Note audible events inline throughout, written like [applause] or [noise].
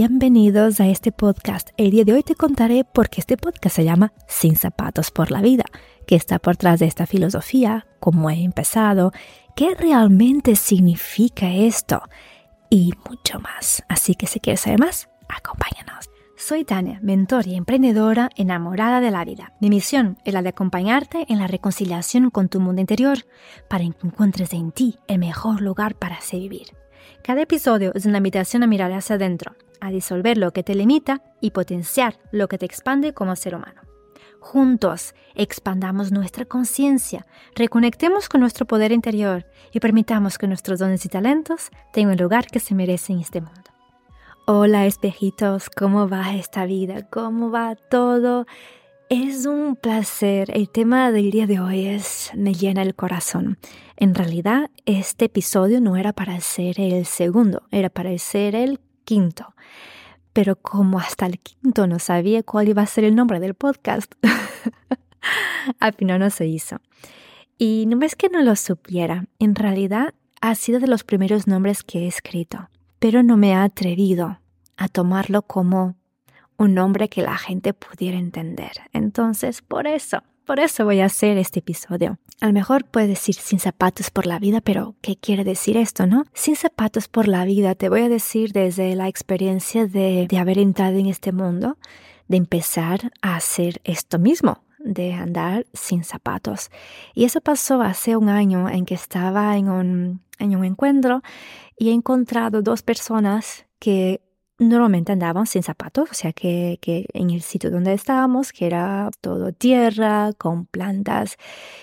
bienvenidos a este podcast. El día de hoy te contaré por qué este podcast se llama Sin zapatos por la vida, qué está por detrás de esta filosofía, cómo he empezado, qué realmente significa esto y mucho más. Así que si quieres saber más, acompáñanos. Soy Tania, mentor y emprendedora enamorada de la vida. Mi misión es la de acompañarte en la reconciliación con tu mundo interior para que encuentres en ti el mejor lugar para así vivir. Cada episodio es una invitación a mirar hacia adentro, a disolver lo que te limita y potenciar lo que te expande como ser humano. Juntos expandamos nuestra conciencia, reconectemos con nuestro poder interior y permitamos que nuestros dones y talentos tengan el lugar que se merecen en este mundo. Hola espejitos, ¿cómo va esta vida? ¿Cómo va todo? Es un placer. El tema del día de hoy es me llena el corazón. En realidad, este episodio no era para ser el segundo, era para ser el quinto. Pero como hasta el quinto no sabía cuál iba a ser el nombre del podcast, [laughs] al final no se hizo. Y no es que no lo supiera, en realidad ha sido de los primeros nombres que he escrito, pero no me ha atrevido a tomarlo como un nombre que la gente pudiera entender. Entonces, por eso, por eso voy a hacer este episodio. A lo mejor puedes decir sin zapatos por la vida, pero ¿qué quiere decir esto, no? Sin zapatos por la vida, te voy a decir desde la experiencia de, de haber entrado en este mundo, de empezar a hacer esto mismo, de andar sin zapatos. Y eso pasó hace un año en que estaba en un, en un encuentro y he encontrado dos personas que normalmente andaban sin zapatos, o sea que, en el sitio donde estábamos, que era todo tierra, con plantas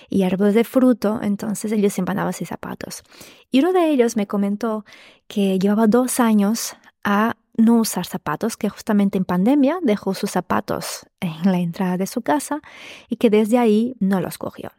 y árboles de fruto, entonces ellos siempre andaban sin zapatos. Y uno de ellos me comentó que llevaba dos años a no usar zapatos, que justamente en pandemia dejó sus zapatos en la entrada de su casa y que desde ahí no los cogió.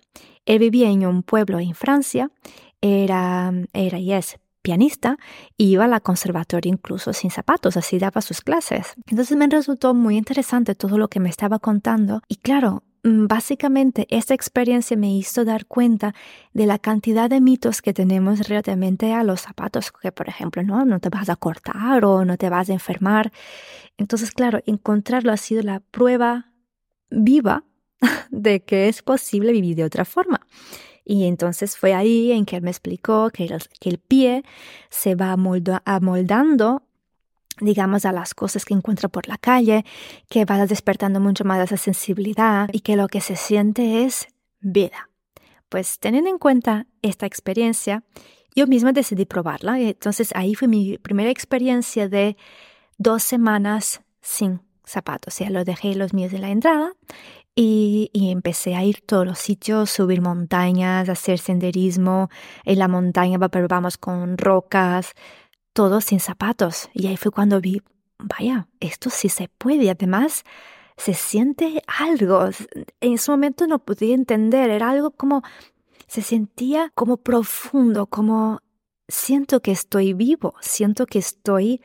Él vivía en un pueblo en Francia, era, era y es pianista y iba a la conservatoria incluso sin zapatos, así daba sus clases. Entonces me resultó muy interesante todo lo que me estaba contando y claro, mm, básicamente esta experiencia me hizo dar cuenta de la cantidad de mitos que tenemos relativamente a los zapatos, que por ejemplo, no, no te vas a cortar o no te vas a enfermar. Entonces, claro, encontrarlo ha sido la prueba viva [laughs] de que es posible vivir de otra forma. Y entonces fue ahí en que él me explicó que el, pie se va amoldando digamos, a las cosas que encuentra por la calle, que va despertando mucho más esa sensibilidad y que lo que se siente es vida. Pues teniendo en cuenta esta experiencia, yo misma decidí probarla. Entonces ahí fue mi primera experiencia de dos semanas sin zapatos. O sea, lo dejé los míos en la entrada y, empecé a ir todos los sitios, subir montañas, hacer senderismo. En la montaña pero vamos con rocas, todo sin zapatos. Y ahí fue cuando vi, vaya, esto sí se puede. Además, se siente algo. En ese momento no podía entender, era algo como, se sentía como profundo, como siento que estoy vivo, siento que estoy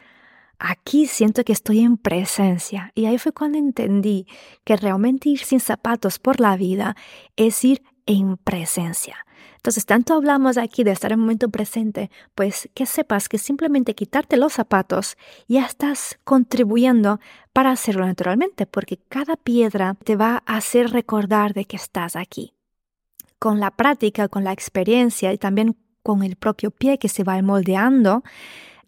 aquí siento que estoy en presencia. Y ahí fue cuando entendí que realmente ir sin zapatos por la vida es ir en presencia. Entonces, tanto hablamos aquí de estar en el momento presente, pues que sepas que simplemente quitarte los zapatos ya estás contribuyendo para hacerlo naturalmente, porque cada piedra te va a hacer recordar de que estás aquí. Con la práctica, con la experiencia y también con el propio pie que se va moldeando,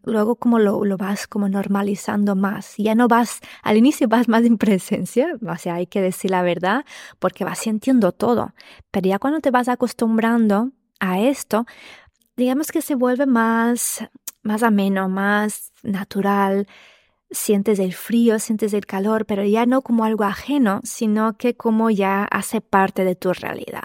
luego como lo, lo, vas como normalizando más. Ya no vas, al inicio vas más en presencia, o sea, hay que decir la verdad, porque vas sintiendo todo. Pero ya cuando te vas acostumbrando a esto, digamos que se vuelve más, más ameno, más natural. Sientes el frío, sientes el calor, pero ya no como algo ajeno, sino que como ya hace parte de tu realidad.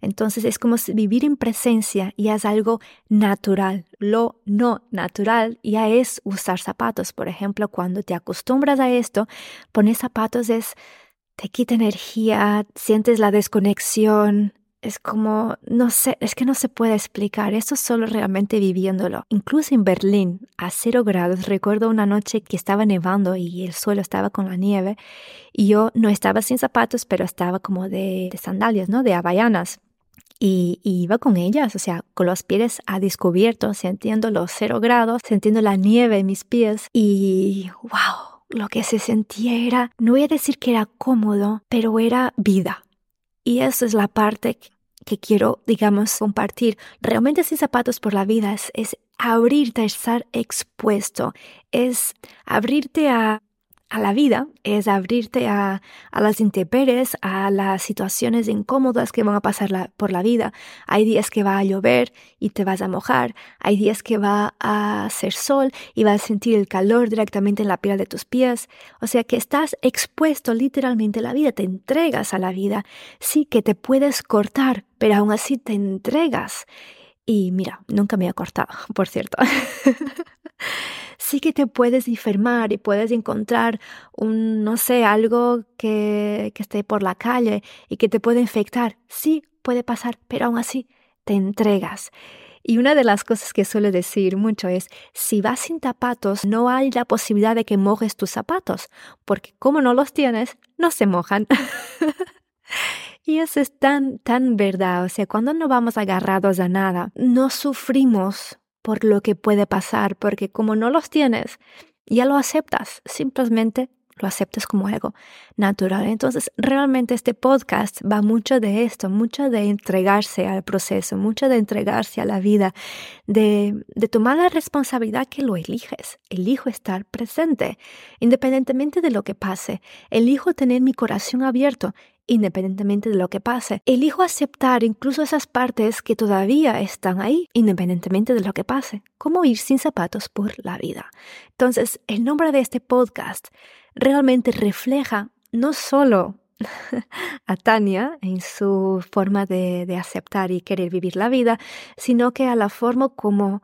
Entonces es como vivir en presencia y es algo natural. Lo no natural ya es usar zapatos. Por ejemplo, cuando te acostumbras a esto, poner zapatos es, te quita energía, sientes la desconexión. Es como, no sé, es que no se puede explicar. Esto solo realmente viviéndolo. Incluso en Berlín, a cero grados, recuerdo una noche que estaba nevando y el suelo estaba con la nieve y yo no estaba sin zapatos, pero estaba como de, sandalias, ¿no? De havaianas y, iba con ellas, o sea, con los pies a descubierto, sintiendo los cero grados, sintiendo la nieve en mis pies y wow, lo que se sentía era, no voy a decir que era cómodo, pero era vida. Y esa es la parte que quiero, digamos, compartir. Realmente sin zapatos por la vida es, abrirte a estar expuesto, es abrirte a a la vida es abrirte a, a las intemperies, a las situaciones incómodas que van a pasar por la vida. Hay días que va a llover y te vas a mojar, hay días que va a hacer sol y vas a sentir el calor directamente en la piel de tus pies. O sea que estás expuesto literalmente a la vida, te entregas a la vida. Sí que te puedes cortar, pero aún así te entregas. Y mira, nunca me he cortado, [laughs] por cierto. [laughs] sí que te puedes enfermar y puedes encontrar un, no sé, algo que, que esté por la calle y que te puede infectar. Sí, puede pasar, pero aún así te entregas. Y una de las cosas que suele decir mucho es, si vas sin zapatos, no hay la posibilidad de que mojes tus zapatos, porque como no los tienes, no se mojan. [laughs] y eso es tan, tan verdad. O sea, cuando no vamos agarrados a nada, no sufrimos por lo que puede pasar, porque como no los tienes, ya lo aceptas, simplemente lo aceptas como algo natural. Entonces, realmente este podcast va mucho de esto, mucho de entregarse al proceso, mucho de entregarse a la vida, de, de tomar la responsabilidad que lo eliges. Elijo estar presente, independientemente de lo que pase. Elijo tener mi corazón abierto, independientemente de lo que pase. Elijo aceptar incluso esas partes que todavía están ahí, independientemente de lo que pase, como ir sin zapatos por la vida. Entonces, el nombre de este podcast realmente refleja no solo [laughs] a Tania en su forma de, de, aceptar y querer vivir la vida, sino que a la forma como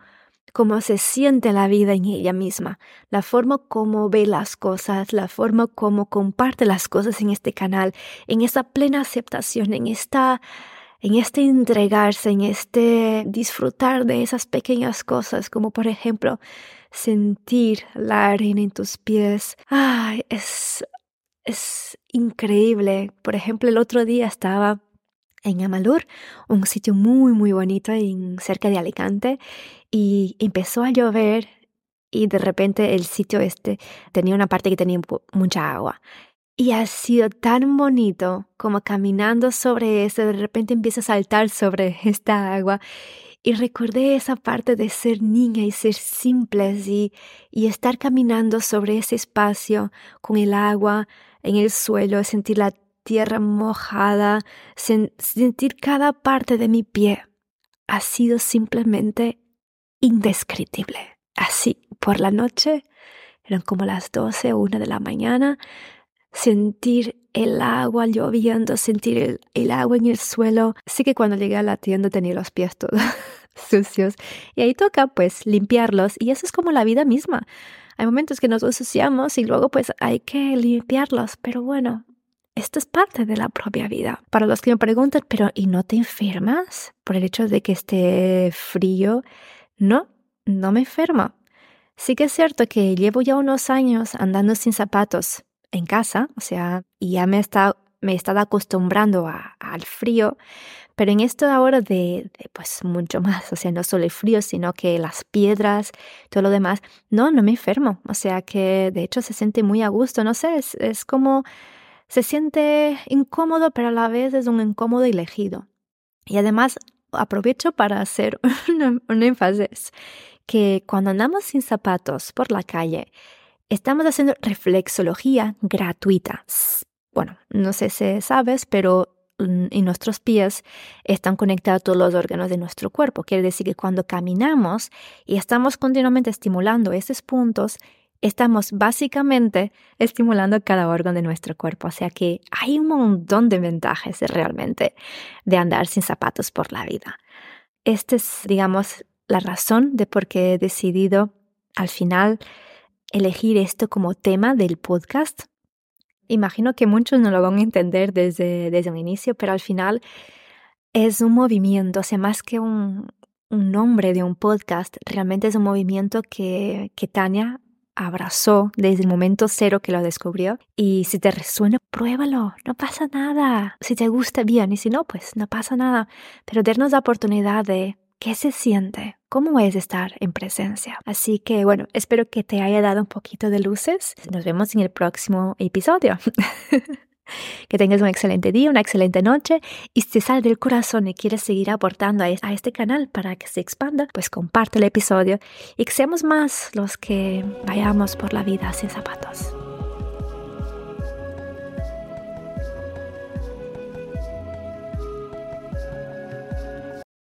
cómo se siente la vida en ella misma, la forma como ve las cosas, la forma como comparte las cosas en este canal, en esa plena aceptación, en esta en este entregarse, en este disfrutar de esas pequeñas cosas, como por ejemplo sentir la arena en tus pies. Ay, es, es increíble. Por ejemplo, el otro día estaba en Amalur, un sitio muy, muy bonito en, cerca de Alicante, y empezó a llover y de repente el sitio este tenía una parte que tenía mucha agua. Y ha sido tan bonito como caminando sobre eso, de repente empieza a saltar sobre [laughs] esta agua. Y recordé esa parte de ser niña y ser simples y, y estar caminando sobre ese espacio con el agua en el suelo, sentir la tierra mojada, sentir cada parte de mi pie. Ha sido simplemente indescriptible. Así, por la noche, eran como las doce o una de la mañana, sentir el agua lloviendo, sentir el, agua en el suelo. Sí que cuando llegué a la tienda tenía los pies todos [laughs] sucios y ahí toca pues limpiarlos y eso es como la vida misma. Hay momentos que nos ensuciamos y luego pues hay que limpiarlos, pero bueno, esto es parte de la propia vida. Para los que me preguntan, pero ¿y no te enfermas por el hecho de que esté frío? No, no me enfermo. Sí que es cierto que llevo ya unos años andando sin zapatos en casa, o sea, y ya me está me he estado acostumbrando al frío, pero en esto ahora de, pues mucho más, o sea, no solo el frío, sino que las piedras, todo lo demás, no, no me enfermo, o sea que de hecho se siente muy a gusto, no sé, es como, se siente incómodo, pero a la vez es un incómodo elegido. Y además aprovecho para hacer [laughs] un, énfasis que cuando andamos sin zapatos por la calle, estamos haciendo reflexología gratuita. Bueno, no sé si sabes, pero en nuestros pies están conectados todos los órganos de nuestro cuerpo. Quiere decir que cuando caminamos y estamos continuamente estimulando esos puntos, estamos básicamente estimulando cada órgano de nuestro cuerpo. O sea que hay un montón de ventajas realmente de andar sin zapatos por la vida. Esta es, digamos, la razón de por qué he decidido al final elegir esto como tema del podcast. Imagino que muchos no lo van a entender desde, desde un inicio, pero al final es un movimiento, o sea, más que un, un nombre de un podcast, realmente es un movimiento que, que Tania abrazó desde el momento cero que lo descubrió. Y si te resuena, pruébalo, no pasa nada. Si te gusta bien y si no, pues no pasa nada. Pero darnos la oportunidad de ¿Qué se siente? ¿Cómo es estar en presencia? Así que bueno, espero que te haya dado un poquito de luces. Nos vemos en el próximo episodio. [laughs] Que tengas un excelente día, una excelente noche y si sale del corazón y quieres seguir aportando a este canal para que se expanda, pues comparte el episodio y que seamos más los que vayamos por la vida sin zapatos.